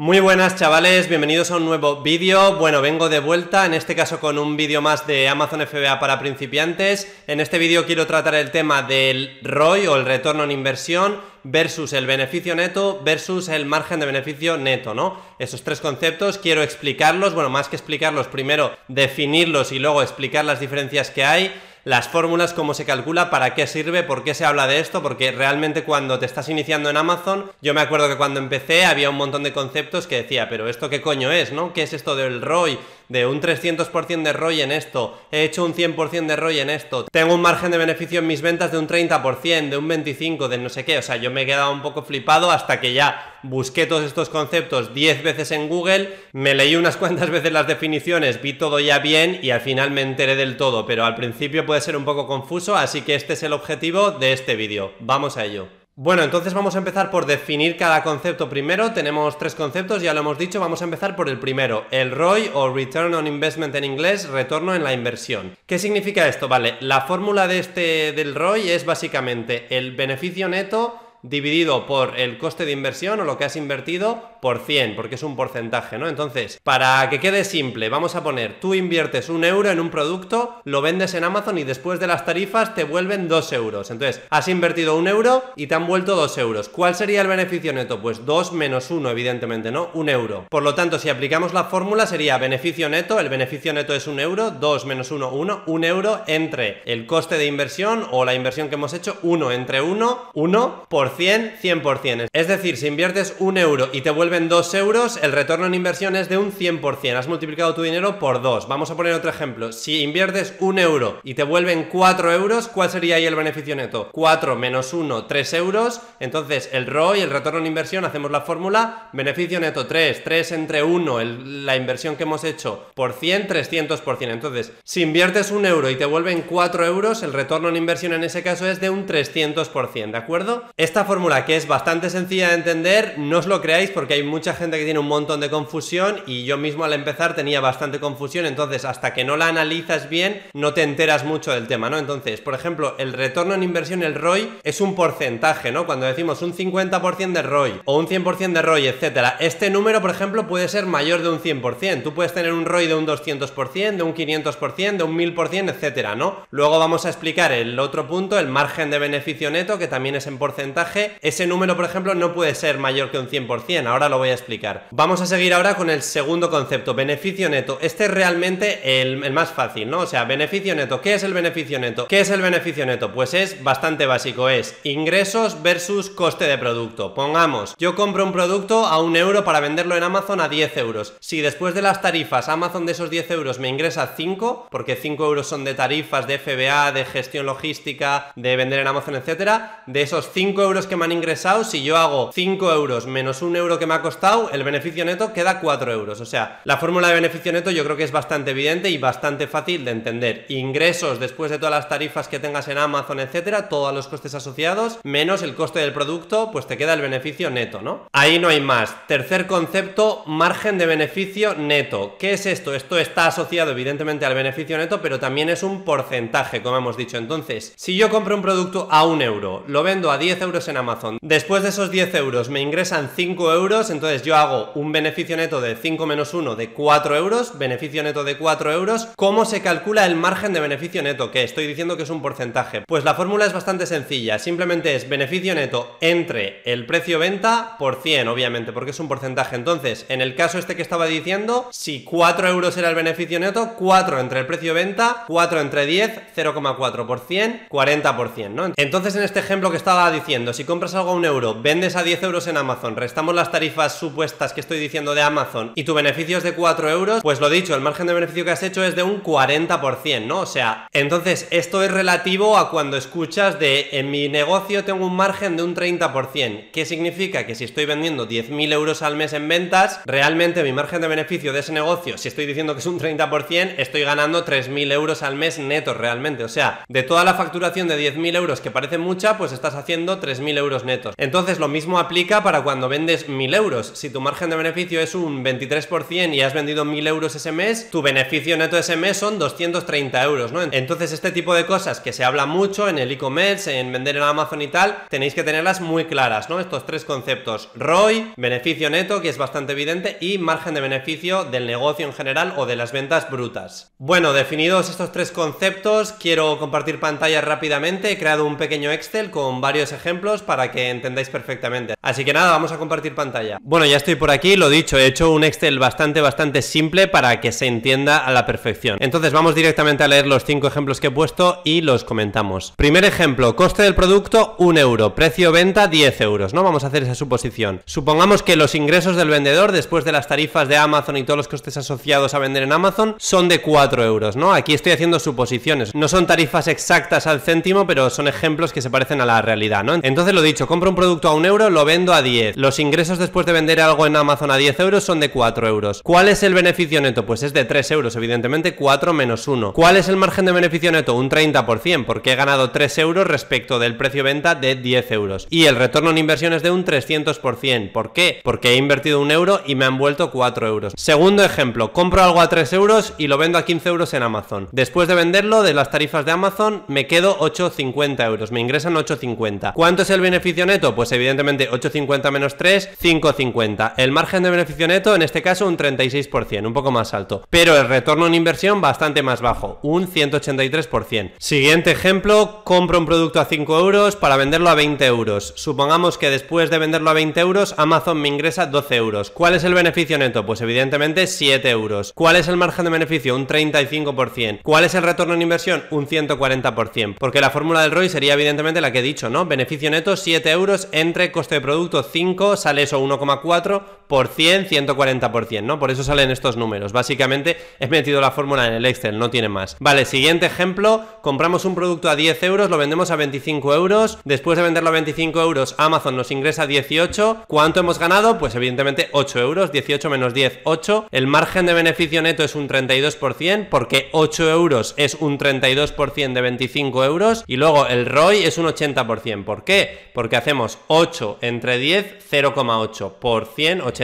Muy buenas chavales, bienvenidos a un nuevo vídeo. Bueno, vengo de vuelta, en este caso con un vídeo más de Amazon FBA para principiantes. En este vídeo quiero tratar el tema del ROI o el retorno en inversión versus el beneficio neto versus el margen de beneficio neto, ¿no? Esos tres conceptos quiero explicarlos, bueno, más que explicarlos, primero definirlos y luego explicar las diferencias que hay las fórmulas, cómo se calcula, para qué sirve, por qué se habla de esto, porque realmente cuando te estás iniciando en Amazon, yo me acuerdo que cuando empecé había un montón de conceptos que decía, pero esto qué coño es, ¿no? ¿Qué es esto del ROI? De un 300% de ROI en esto, he hecho un 100% de ROI en esto, tengo un margen de beneficio en mis ventas de un 30%, de un 25%, de no sé qué, o sea, yo me he quedado un poco flipado hasta que ya busqué todos estos conceptos 10 veces en Google, me leí unas cuantas veces las definiciones, vi todo ya bien y al final me enteré del todo, pero al principio puede ser un poco confuso, así que este es el objetivo de este vídeo. Vamos a ello. Bueno, entonces vamos a empezar por definir cada concepto primero. Tenemos tres conceptos, ya lo hemos dicho. Vamos a empezar por el primero, el ROI o Return on Investment en inglés, retorno en la inversión. ¿Qué significa esto? Vale, la fórmula de este del ROI es básicamente el beneficio neto dividido por el coste de inversión o lo que has invertido por 100, porque es un porcentaje, ¿no? Entonces, para que quede simple, vamos a poner, tú inviertes un euro en un producto, lo vendes en Amazon y después de las tarifas te vuelven 2 euros. Entonces, has invertido un euro y te han vuelto 2 euros. ¿Cuál sería el beneficio neto? Pues 2 menos 1, evidentemente, ¿no? Un euro. Por lo tanto, si aplicamos la fórmula sería beneficio neto, el beneficio neto es un euro, 2 menos 1, 1, un euro entre el coste de inversión o la inversión que hemos hecho, 1 entre 1, 1 por 100, 100%. Es decir, si inviertes un euro y te vuelve vuelven 2 euros, el retorno en inversión es de un 100%. Has multiplicado tu dinero por 2. Vamos a poner otro ejemplo. Si inviertes un euro y te vuelven 4 euros, ¿cuál sería ahí el beneficio neto? 4 menos 1, 3 euros. Entonces el ROI, el retorno en inversión, hacemos la fórmula. Beneficio neto 3, 3 entre 1, la inversión que hemos hecho por 100, 300%. Entonces, si inviertes un euro y te vuelven 4 euros, el retorno en inversión en ese caso es de un 300%, ¿de acuerdo? Esta fórmula que es bastante sencilla de entender, no os lo creáis porque hay mucha gente que tiene un montón de confusión y yo mismo al empezar tenía bastante confusión, entonces hasta que no la analizas bien no te enteras mucho del tema, ¿no? Entonces, por ejemplo, el retorno en inversión, el ROI, es un porcentaje, ¿no? Cuando decimos un 50% de ROI o un 100% de ROI, etcétera, este número, por ejemplo, puede ser mayor de un 100%. Tú puedes tener un ROI de un 200%, de un 500%, de un 1000%, etcétera, ¿no? Luego vamos a explicar el otro punto, el margen de beneficio neto, que también es en porcentaje. Ese número, por ejemplo, no puede ser mayor que un 100%. Ahora lo voy a explicar. Vamos a seguir ahora con el segundo concepto, beneficio neto. Este es realmente el, más fácil, ¿no? O sea, beneficio neto. ¿Qué es el beneficio neto? ¿Qué es el beneficio neto? Pues es bastante básico, es ingresos versus coste de producto. Pongamos, yo compro un producto a un euro para venderlo en Amazon a 10 euros. Si después de las tarifas Amazon de esos 10 euros me ingresa 5, porque 5 euros son de tarifas, de FBA, de gestión logística, de vender en Amazon, etcétera, de esos 5 euros que me han ingresado, si yo hago 5 euros menos un euro que me ha costado, el beneficio neto queda 4 euros. O sea, la fórmula de beneficio neto yo creo que es bastante evidente y bastante fácil de entender. Ingresos después de todas las tarifas que tengas en Amazon, etcétera, todos los costes asociados, menos el coste del producto, pues te queda el beneficio neto, ¿no? Ahí no hay más. Tercer concepto, margen de beneficio neto. ¿Qué es esto? Esto está asociado evidentemente al beneficio neto, pero también es un porcentaje, como hemos dicho. Entonces, si yo compro un producto a un euro, lo vendo a 10 euros en Amazon, después de esos 10 euros me ingresan 5 euros, entonces yo hago un beneficio neto de 5 menos 1 de 4 euros, beneficio neto de 4 euros. ¿Cómo se calcula el margen de beneficio neto? Que estoy diciendo que es un porcentaje. Pues la fórmula es bastante sencilla, simplemente es beneficio neto entre el precio venta por 100, obviamente, porque es un porcentaje. Entonces, en el caso este que estaba diciendo, si 4 euros era el beneficio neto, 4 entre el precio venta, 4 entre 10, 0,4 por 100, 40%, ¿no? Entonces, en este ejemplo que estaba diciendo, si compras algo a un euro, vendes a 10 euros en Amazon, restamos las tarifas supuestas que estoy diciendo de Amazon y tu beneficio es de 4 euros, pues lo dicho, el margen de beneficio que has hecho es de un 40%, ¿no? O sea, entonces esto es relativo a cuando escuchas de en mi negocio tengo un margen de un 30%. ¿Qué significa? Que si estoy vendiendo 10.000 euros al mes en ventas, realmente mi margen de beneficio de ese negocio, si estoy diciendo que es un 30%, estoy ganando 3.000 euros al mes netos realmente. O sea, de toda la facturación de 10.000 euros que parece mucha, pues estás haciendo 3.000 1000 euros netos. Entonces lo mismo aplica para cuando vendes 1000 euros. Si tu margen de beneficio es un 23% y has vendido 1000 euros ese mes, tu beneficio neto ese mes son 230 euros, ¿no? Entonces este tipo de cosas que se habla mucho en el e-commerce, en vender en Amazon y tal, tenéis que tenerlas muy claras, ¿no? Estos tres conceptos. ROI, beneficio neto, que es bastante evidente, y margen de beneficio del negocio en general o de las ventas brutas. Bueno, definidos estos tres conceptos, quiero compartir pantalla rápidamente. He creado un pequeño Excel con varios ejemplos para que entendáis perfectamente. Así que nada, vamos a compartir pantalla. Bueno, ya estoy por aquí, lo dicho, he hecho un Excel bastante, bastante simple para que se entienda a la perfección. Entonces vamos directamente a leer los cinco ejemplos que he puesto y los comentamos. Primer ejemplo, coste del producto 1 euro, precio venta 10 euros, ¿no? Vamos a hacer esa suposición. Supongamos que los ingresos del vendedor después de las tarifas de Amazon y todos los costes asociados a vender en Amazon son de 4 euros, ¿no? Aquí estoy haciendo suposiciones. No son tarifas exactas al céntimo, pero son ejemplos que se parecen a la realidad, ¿no? Entonces lo dicho, compro un producto a 1 euro, lo vendo a 10. Los ingresos después de vender algo en Amazon a 10 euros son de 4 euros. ¿Cuál es el beneficio neto? Pues es de 3 euros, evidentemente 4 menos 1. ¿Cuál es el margen de beneficio neto? Un 30%, porque he ganado 3 euros respecto del precio venta de 10 euros. Y el retorno en inversión es de un 300%. ¿Por qué? Porque he invertido un euro y me han vuelto 4 euros. Segundo ejemplo, compro algo a 3 euros y lo vendo a 15 euros en Amazon. Después de venderlo, de las tarifas de Amazon, me quedo 8,50 euros. Me ingresan 8,50. ¿Cuánto es el beneficio neto? Pues evidentemente 8,50 menos 3, 5,50. El margen de beneficio neto, en este caso, un 36%, un poco más alto. Pero el retorno en inversión bastante más bajo, un 183%. Siguiente ejemplo, compro un producto a 5 euros para venderlo a 20 euros. Supongamos que después de venderlo a 20 euros, Amazon me ingresa 12 euros. ¿Cuál es el beneficio neto? Pues evidentemente 7 euros. ¿Cuál es el margen de beneficio? Un 35%. ¿Cuál es el retorno en inversión? Un 140%. Porque la fórmula del ROI sería evidentemente la que he dicho, ¿no? Beneficio neto 7 euros entre coste de producto 5, sale eso 1,4 por 100, 140%, ¿no? Por eso salen estos números. Básicamente he metido la fórmula en el Excel, no tiene más. Vale, siguiente ejemplo, compramos un producto a 10 euros, lo vendemos a 25 euros, después de venderlo a 25 euros, Amazon nos ingresa 18. ¿Cuánto hemos ganado? Pues evidentemente 8 euros, 18 menos 10, 8. El margen de beneficio neto es un 32%, porque 8 euros es un 32% de 25 euros, y luego el ROI es un 80%. ¿Por qué? Porque hacemos 8 entre 10, 0,8 por 100, 80%,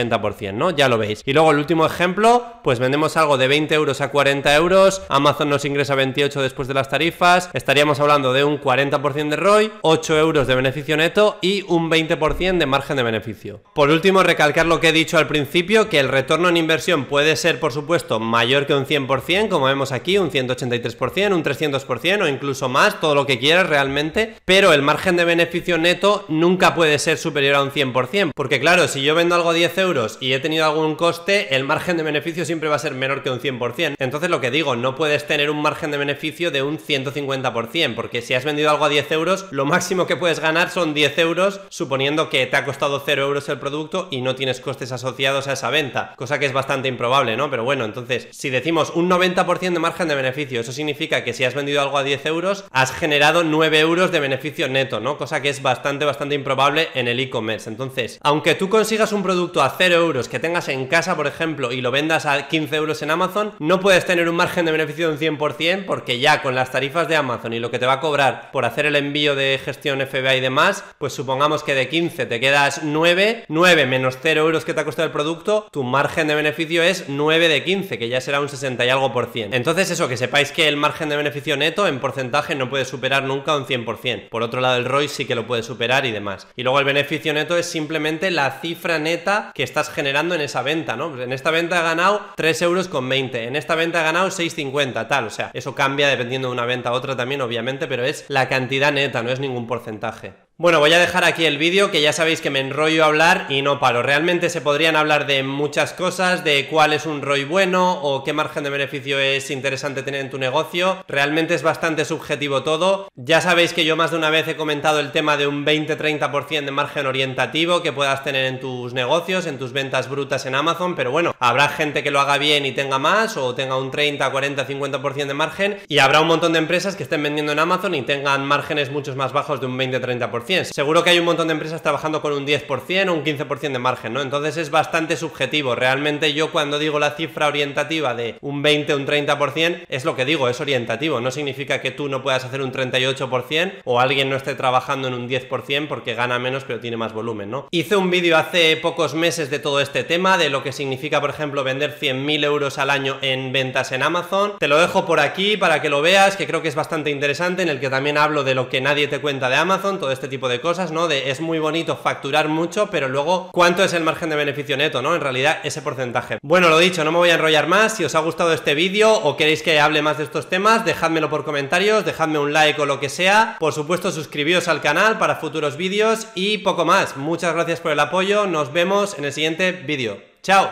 ¿no? Ya lo veis. Y luego el último ejemplo, pues vendemos algo de 20 euros a 40 euros, Amazon nos ingresa 28 después de las tarifas, estaríamos hablando de un 40% de ROI, 8 euros de beneficio neto y un 20% de margen de beneficio. Por último, recalcar lo que he dicho al principio, que el retorno en inversión puede ser, por supuesto, mayor que un 100%, como vemos aquí, un 183%, un 300% o incluso más, todo lo que quieras realmente, pero el margen de beneficio neto nunca puede ser superior a un 100%, porque claro, si yo vendo algo a 10 euros y he tenido algún coste, el margen de beneficio siempre va a ser menor que un 100%. Entonces lo que digo, no puedes tener un margen de beneficio de un 150%, porque si has vendido algo a 10 euros, lo máximo que puedes ganar son 10 euros, suponiendo que te ha costado 0 euros el producto y no tienes costes asociados a esa venta, cosa que es bastante improbable, ¿no? Pero bueno, entonces, si decimos un 90% de margen de beneficio, eso significa que si has vendido algo a 10 euros, has generado 9 euros de beneficio neto, ¿no? Cosa que es bastante, bastante improbable en el e-commerce. Entonces, aunque tú consigas un producto a 0 euros que tengas en casa, por ejemplo, y lo vendas a 15 euros en Amazon, no puedes tener un margen de beneficio de un 100% porque ya con las tarifas de Amazon y lo que te va a cobrar por hacer el envío de gestión FBA y demás, pues supongamos que de 15 te quedas 9, 9 menos 0 euros que te ha costado el producto, tu margen de beneficio es 9 de 15, que ya será un 60 y algo por cien. Entonces eso, que sepáis que el margen de beneficio neto en porcentaje no puede superar nunca un 100%. Por otro lado, el ROI sí que lo puede superar y demás. Y luego el beneficio neto es simplemente la cifra neta que estás generando en esa venta, ¿no? En esta venta he ganado 3 euros con 20, en esta venta he ganado 6,50, tal. O sea, eso cambia dependiendo de una venta a otra también, obviamente, pero es la cantidad neta, no es ningún porcentaje. Bueno, voy a dejar aquí el vídeo, que ya sabéis que me enrollo a hablar y no paro. Realmente se podrían hablar de muchas cosas, de cuál es un ROI bueno o qué margen de beneficio es interesante tener en tu negocio. Realmente es bastante subjetivo todo. Ya sabéis que yo más de una vez he comentado el tema de un 20-30% de margen orientativo que puedas tener en tus negocios, en tus ventas brutas en Amazon, pero bueno, habrá gente que lo haga bien y tenga más o tenga un 30, 40, 50% de margen y habrá un montón de empresas que estén vendiendo en Amazon y tengan márgenes muchos más bajos de un 20-30%. 100%. Seguro que hay un montón de empresas trabajando con un 10% o un 15% de margen, ¿no? Entonces es bastante subjetivo. Realmente yo cuando digo la cifra orientativa de un 20 o un 30%, es lo que digo, es orientativo. No significa que tú no puedas hacer un 38% o alguien no esté trabajando en un 10% porque gana menos pero tiene más volumen, ¿no? Hice un vídeo hace pocos meses de todo este tema, de lo que significa, por ejemplo, vender 100.000 euros al año en ventas en Amazon. Te lo dejo por aquí para que lo veas, que creo que es bastante interesante, en el que también hablo de lo que nadie te cuenta de Amazon, todo este tipo de cosas, ¿no? De es muy bonito facturar mucho, pero luego, ¿cuánto es el margen de beneficio neto, ¿no? En realidad, ese porcentaje. Bueno, lo dicho, no me voy a enrollar más. Si os ha gustado este vídeo o queréis que hable más de estos temas, dejádmelo por comentarios, dejadme un like o lo que sea. Por supuesto, suscribíos al canal para futuros vídeos y poco más. Muchas gracias por el apoyo, nos vemos en el siguiente vídeo. ¡Chao!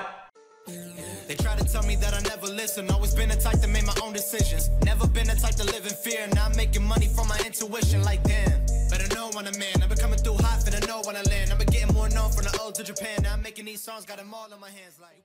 Making money from my intuition. Like damn, better know when I'm in. I've been coming through hot, finna know when I land. I've been getting more known from the old to Japan. Now I'm making these songs, got them all in my hands. Like.